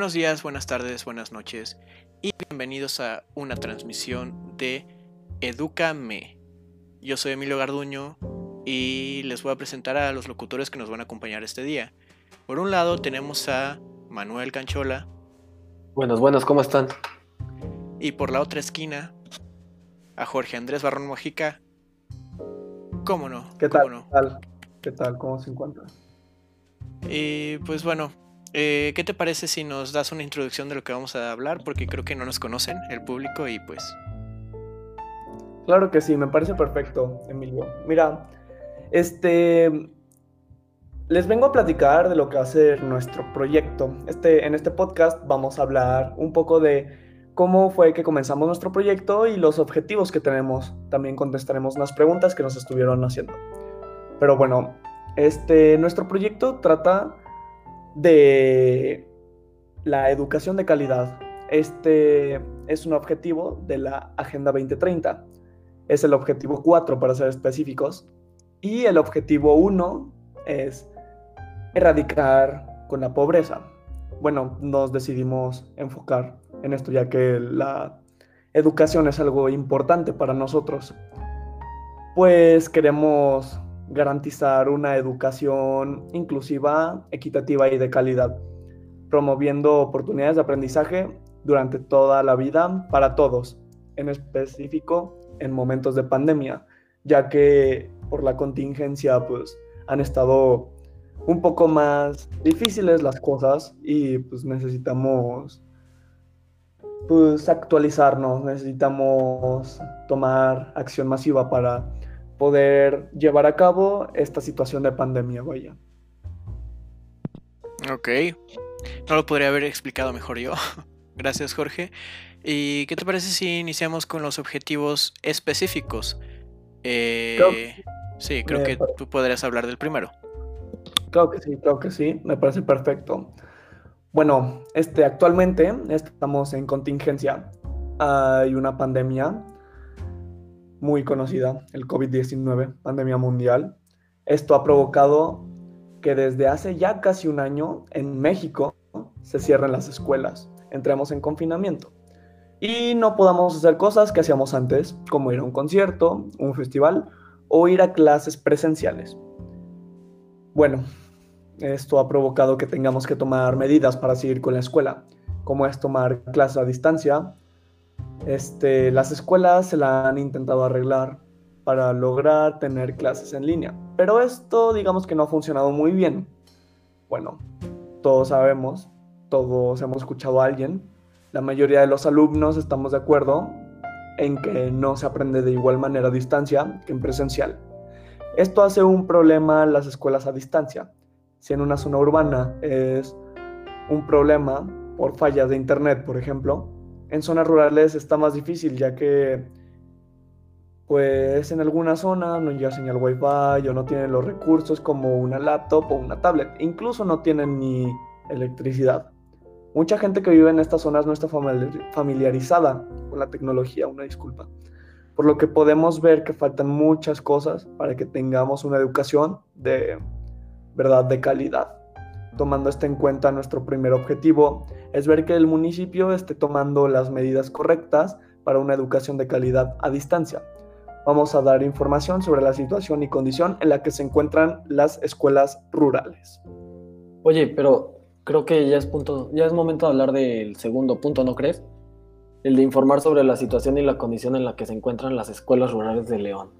Buenos días, buenas tardes, buenas noches y bienvenidos a una transmisión de Edúcame. Yo soy Emilio Garduño y les voy a presentar a los locutores que nos van a acompañar este día. Por un lado tenemos a Manuel Canchola. Buenos, buenos, ¿cómo están? Y por la otra esquina a Jorge Andrés Barrón Mojica. ¿Cómo no? ¿Qué tal? ¿Cómo no? ¿Qué tal? ¿Qué tal? ¿Cómo se encuentra? Y pues bueno, eh, ¿qué te parece si nos das una introducción de lo que vamos a hablar? Porque creo que no nos conocen el público y pues... Claro que sí, me parece perfecto, Emilio. Mira, este... Les vengo a platicar de lo que va a ser nuestro proyecto. Este, en este podcast vamos a hablar un poco de cómo fue que comenzamos nuestro proyecto y los objetivos que tenemos. También contestaremos unas preguntas que nos estuvieron haciendo. Pero bueno, este, nuestro proyecto trata de la educación de calidad. Este es un objetivo de la Agenda 2030. Es el objetivo 4 para ser específicos. Y el objetivo 1 es erradicar con la pobreza. Bueno, nos decidimos enfocar en esto ya que la educación es algo importante para nosotros. Pues queremos garantizar una educación inclusiva, equitativa y de calidad, promoviendo oportunidades de aprendizaje durante toda la vida para todos, en específico en momentos de pandemia, ya que por la contingencia pues han estado un poco más difíciles las cosas y pues necesitamos pues actualizarnos, necesitamos tomar acción masiva para poder llevar a cabo esta situación de pandemia, vaya. Ok, no lo podría haber explicado mejor yo. Gracias Jorge. ¿Y qué te parece si iniciamos con los objetivos específicos? Eh, Creo- sí, creo que parece. tú podrías hablar del primero. Claro que sí, claro que sí, me parece perfecto. Bueno, este, actualmente estamos en contingencia. Hay una pandemia muy conocida, el COVID-19, pandemia mundial. Esto ha provocado que desde hace ya casi un año en México se cierren las escuelas, entremos en confinamiento y no podamos hacer cosas que hacíamos antes, como ir a un concierto, un festival o ir a clases presenciales. Bueno, esto ha provocado que tengamos que tomar medidas para seguir con la escuela, como es tomar clases a distancia. Este, las escuelas se la han intentado arreglar para lograr tener clases en línea, pero esto digamos que no ha funcionado muy bien. Bueno, todos sabemos, todos hemos escuchado a alguien, la mayoría de los alumnos estamos de acuerdo en que no se aprende de igual manera a distancia que en presencial. Esto hace un problema las escuelas a distancia. Si en una zona urbana es un problema por fallas de internet, por ejemplo, en zonas rurales está más difícil ya que pues en alguna zona no llega señal wifi o no tienen los recursos como una laptop o una tablet, incluso no tienen ni electricidad. Mucha gente que vive en estas zonas no está famili- familiarizada con la tecnología, una disculpa por lo que podemos ver que faltan muchas cosas para que tengamos una educación de verdad de calidad. Tomando esto en cuenta, nuestro primer objetivo es ver que el municipio esté tomando las medidas correctas para una educación de calidad a distancia. Vamos a dar información sobre la situación y condición en la que se encuentran las escuelas rurales. Oye, pero creo que ya es punto, ya es momento de hablar del segundo punto, ¿no crees? El de informar sobre la situación y la condición en la que se encuentran las escuelas rurales de León.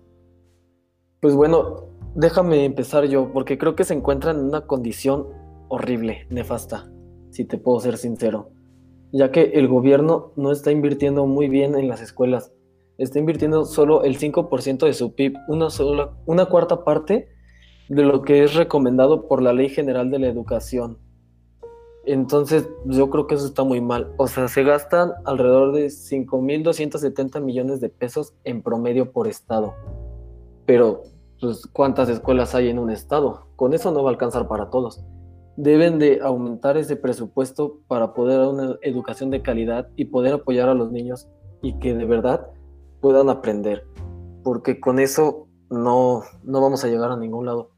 Pues bueno, déjame empezar yo, porque creo que se encuentran en una condición horrible, nefasta, si te puedo ser sincero, ya que el gobierno no está invirtiendo muy bien en las escuelas, está invirtiendo solo el 5% de su PIB, una, sola, una cuarta parte de lo que es recomendado por la Ley General de la Educación. Entonces, yo creo que eso está muy mal. O sea, se gastan alrededor de 5.270 millones de pesos en promedio por estado. Pero, pues, ¿cuántas escuelas hay en un estado? Con eso no va a alcanzar para todos. Deben de aumentar ese presupuesto para poder dar una educación de calidad y poder apoyar a los niños y que de verdad puedan aprender. Porque con eso no, no vamos a llegar a ningún lado.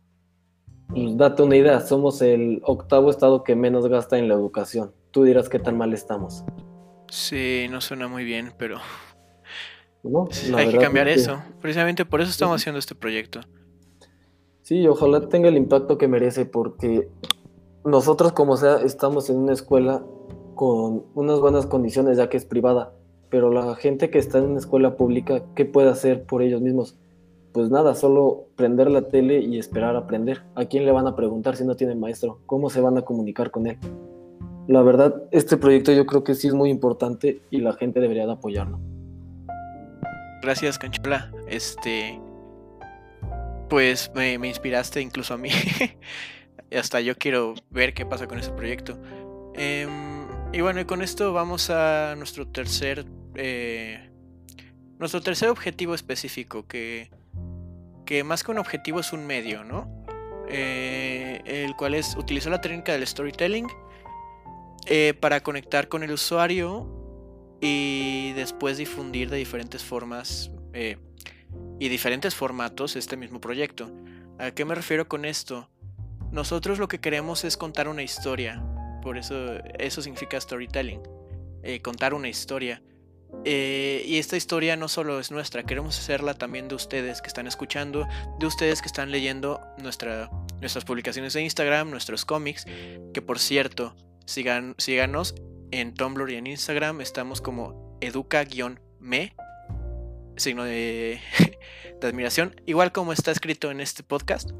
Pues date una idea, somos el octavo estado que menos gasta en la educación. tú dirás qué tan mal estamos. Sí, no suena muy bien, pero ¿no? Hay que cambiar es que- eso. Precisamente por eso estamos haciendo este proyecto. Sí, ojalá tenga el impacto que merece porque nosotros como sea estamos en una escuela con unas buenas condiciones ya que es privada, pero la gente que está en una escuela pública, ¿qué puede hacer por ellos mismos? Pues nada, solo prender la tele y esperar aprender. ¿A quién le van a preguntar si no tienen maestro? ¿Cómo se van a comunicar con él? La verdad, este proyecto yo creo que sí es muy importante y la gente debería de apoyarlo. Gracias, Canchola. Este. Pues me inspiraste incluso a mí. Y Hasta yo quiero ver qué pasa con ese proyecto. Em, y bueno, y con esto vamos a nuestro tercer. eh, nuestro tercer objetivo específico, que, que más que un objetivo es un medio, ¿no? Eh, el cual es utilizar la técnica del storytelling eh, para conectar con el usuario y después difundir de diferentes formas eh, y diferentes formatos este mismo proyecto. ¿A qué me refiero con esto? Nosotros lo que queremos es contar una historia, por eso eso significa storytelling, eh, contar una historia. Eh, y esta historia no solo es nuestra, queremos hacerla también de ustedes que están escuchando, de ustedes que están leyendo nuestra, nuestras publicaciones de Instagram, nuestros cómics, que por cierto, sigan, síganos en Tumblr y en Instagram, estamos como educa-me, signo de, de admiración, igual como está escrito en este podcast.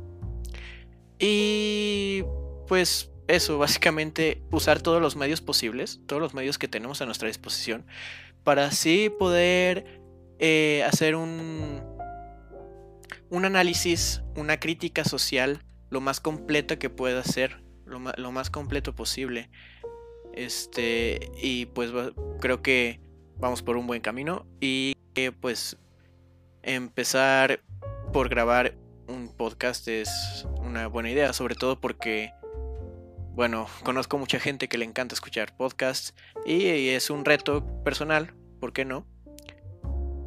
Y pues eso, básicamente usar todos los medios posibles, todos los medios que tenemos a nuestra disposición, para así poder eh, hacer un, un análisis, una crítica social lo más completa que pueda ser, lo, más completo posible. Este, y pues creo que vamos por un buen camino y que pues empezar por grabar un podcast es una buena idea, sobre todo porque, bueno, conozco mucha gente que le encanta escuchar podcasts y, es un reto personal, ¿por qué no?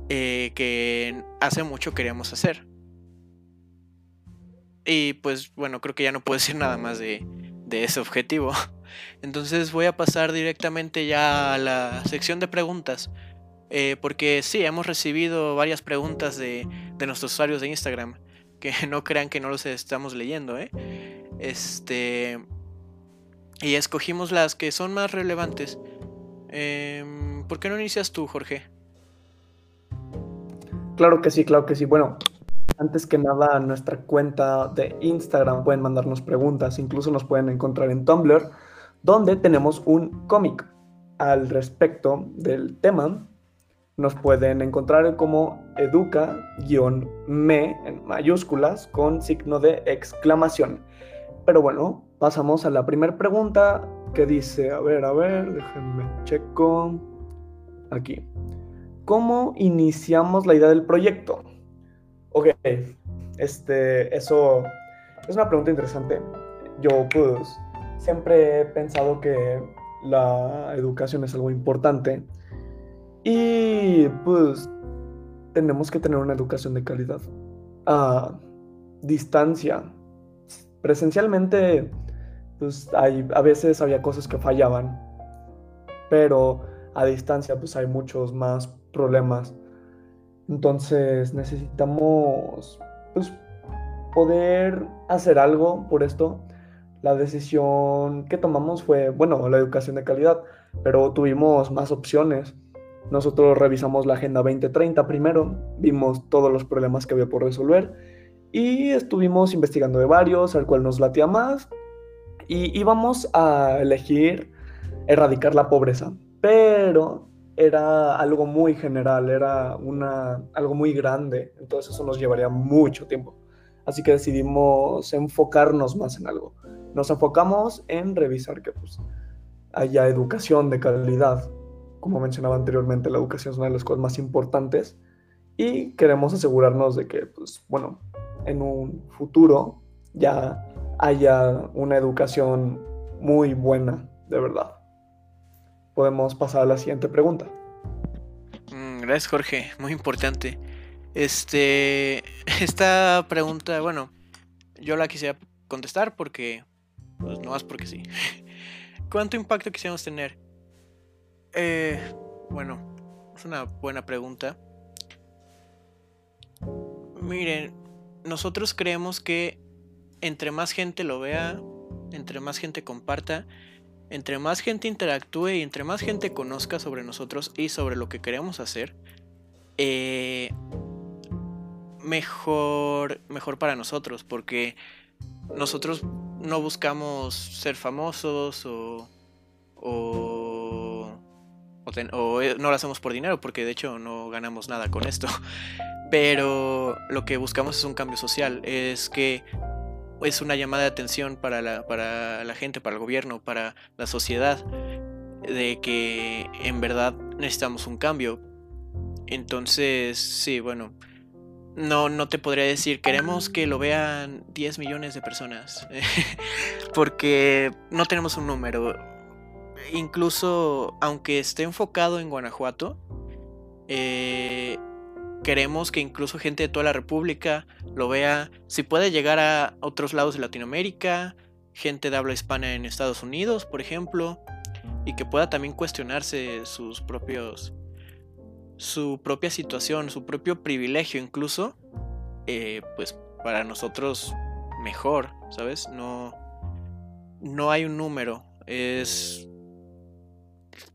Eh, que hace mucho queríamos hacer. Y pues bueno, creo que ya no puedo decir nada más de, de ese objetivo. Entonces voy a pasar directamente ya a la sección de preguntas. Eh, porque sí, hemos recibido varias preguntas de, de nuestros usuarios de Instagram. Que no crean que no los estamos leyendo, ¿eh? Este. Y escogimos las que son más relevantes. Em, ¿Por qué no inicias tú, Jorge? Claro que sí, claro que sí. Bueno, antes que nada, nuestra cuenta de Instagram pueden mandarnos preguntas, incluso nos pueden encontrar en Tumblr, donde tenemos un cómic al respecto del tema. Nos pueden encontrar como educa-me en mayúsculas con signo de exclamación. Pero bueno, pasamos a la primera pregunta que dice, a ver, a ver, déjenme checo aquí. ¿Cómo iniciamos la idea del proyecto? Ok, este, eso es una pregunta interesante. Yo, pues, siempre he pensado que la educación es algo importante y, pues, tenemos que tener una educación de calidad. A distancia, presencialmente, pues, hay, a veces había cosas que fallaban, pero a distancia, pues, hay muchos más problemas. Entonces necesitamos pues, poder hacer algo por esto. La decisión que tomamos fue, bueno, la educación de calidad, pero tuvimos más opciones. Nosotros revisamos la Agenda 2030 primero, vimos todos los problemas que había por resolver y estuvimos investigando de varios, al cual nos latía más, y íbamos a elegir erradicar la pobreza, pero era algo muy general, era una, algo muy grande, entonces eso nos llevaría mucho tiempo. Así que decidimos enfocarnos más en algo. Nos enfocamos en revisar que pues, haya educación de calidad. Como mencionaba anteriormente, la educación es una de las cosas más importantes y queremos asegurarnos de que, pues, bueno, en un futuro ya haya una educación muy buena, de verdad podemos pasar a la siguiente pregunta. Mm, gracias, Jorge. Muy importante. Este. Esta pregunta, bueno, yo la quisiera contestar porque. Pues no más porque sí. ¿Cuánto impacto quisiéramos tener? Eh, bueno, es una buena pregunta. Miren, nosotros creemos que entre más gente lo vea, entre más gente comparta, entre más gente interactúe y entre más gente conozca sobre nosotros y sobre lo que queremos hacer, eh, mejor, mejor para nosotros, porque nosotros no buscamos ser famosos o, o, eh, no lo hacemos por dinero, porque de hecho no ganamos nada con esto. Pero lo que buscamos es un cambio social, es que es una llamada de atención para la, para la gente, para el gobierno, para la sociedad, de que en verdad necesitamos un cambio. Entonces, sí, bueno, no, no te podría decir, queremos que lo vean 10 millones de personas, porque no tenemos un número. Incluso, aunque esté enfocado en Guanajuato, eh, queremos que incluso gente de toda la República lo vea, si puede llegar a otros lados de Latinoamérica, gente de habla hispana en Estados Unidos, por ejemplo, y que pueda también cuestionarse sus propios su propia situación, su propio privilegio incluso, eh, pues para nosotros mejor, ¿sabes? No, no hay un número, es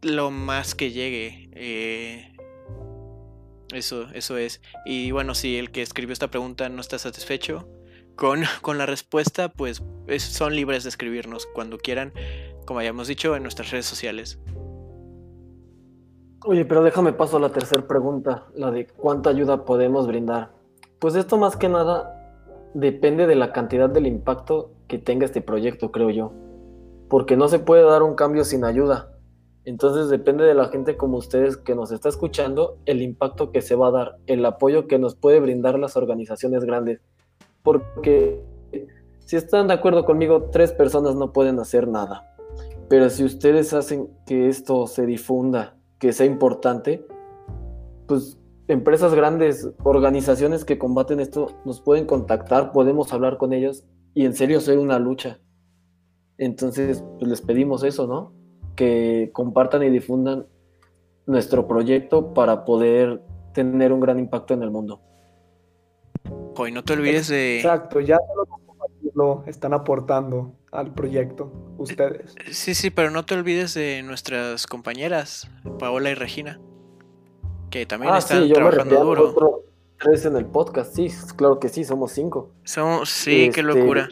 lo más que llegue. Eh, eso, eso es. Y bueno, si el que escribió esta pregunta no está satisfecho con, con la respuesta, pues son libres de escribirnos cuando quieran, como hayamos dicho, en nuestras redes sociales. Oye, pero déjame paso a la tercera pregunta, la de cuánta ayuda podemos brindar. Pues esto más que nada depende de la cantidad del impacto que tenga este proyecto, creo yo. Porque no se puede dar un cambio sin ayuda. Entonces depende de la gente como ustedes que nos está escuchando, el impacto que se va a dar, el apoyo que nos puede brindar las organizaciones grandes. Porque si están de acuerdo conmigo, tres personas no pueden hacer nada. Pero si ustedes hacen que esto se difunda, que sea importante, pues empresas grandes, organizaciones que combaten esto, nos pueden contactar, podemos hablar con ellos y en serio ser una lucha. Entonces, pues les pedimos eso, ¿no? Que compartan y difundan nuestro proyecto para poder tener un gran impacto en el mundo. Hoy no te olvides de... Exacto, ya lo están aportando al proyecto ustedes. Sí, sí, pero no te olvides de nuestras compañeras, Paola y Regina, que también ah, están trabajando duro. tres en el podcast, sí, claro que sí, somos cinco. Somos, sí, qué este, locura.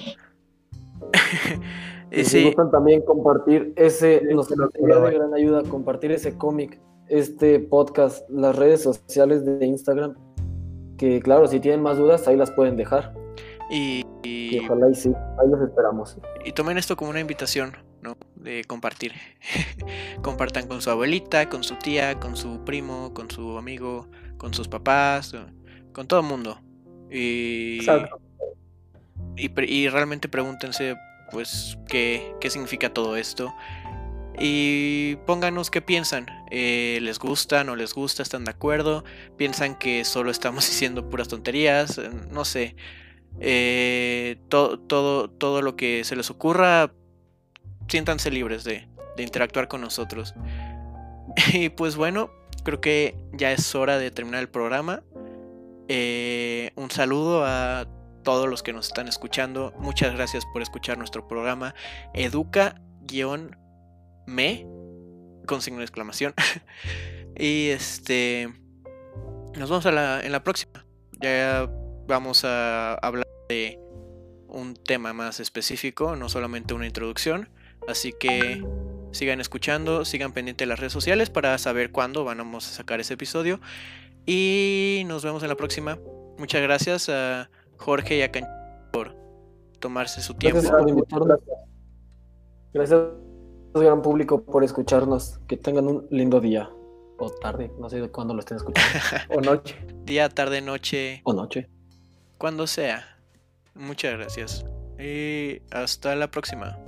Y si también compartir ese, nos sería de gran ayuda compartir ese cómic, este podcast, las redes sociales de Instagram, que claro, si tienen más dudas, ahí las pueden dejar. Y, ojalá y sí, ahí los esperamos. Y tomen esto como una invitación, ¿no? De compartir. Compartan con su abuelita, con su tía, con su primo, con su amigo, con sus papás, con todo el mundo. Y, y, y realmente pregúntense pues qué, qué significa todo esto. Y pónganos qué piensan. Eh, ¿Les gusta? ¿No les gusta? ¿Están de acuerdo? ¿Piensan que solo estamos diciendo puras tonterías? Eh, no sé. Eh, todo, todo, lo que se les ocurra, siéntanse libres de, de interactuar con nosotros. Y pues bueno, creo que ya es hora de terminar el programa. un saludo a todos los que nos están escuchando. Muchas gracias por escuchar nuestro programa Educa-me con signo de exclamación. y este nos vemos en la próxima. Ya vamos a hablar de un tema más específico, no solamente una introducción. Así que sigan escuchando, sigan pendientes de las redes sociales para saber cuándo vamos a sacar ese episodio. Y nos vemos en la próxima. Muchas gracias Jorge y a por tomarse su tiempo. Gracias Gracias, gran público, por escucharnos. Que tengan un lindo día. O tarde, no sé de cuándo lo estén escuchando. o noche. Día, tarde, noche. O noche. Cuando sea. Muchas gracias. Y hasta la próxima.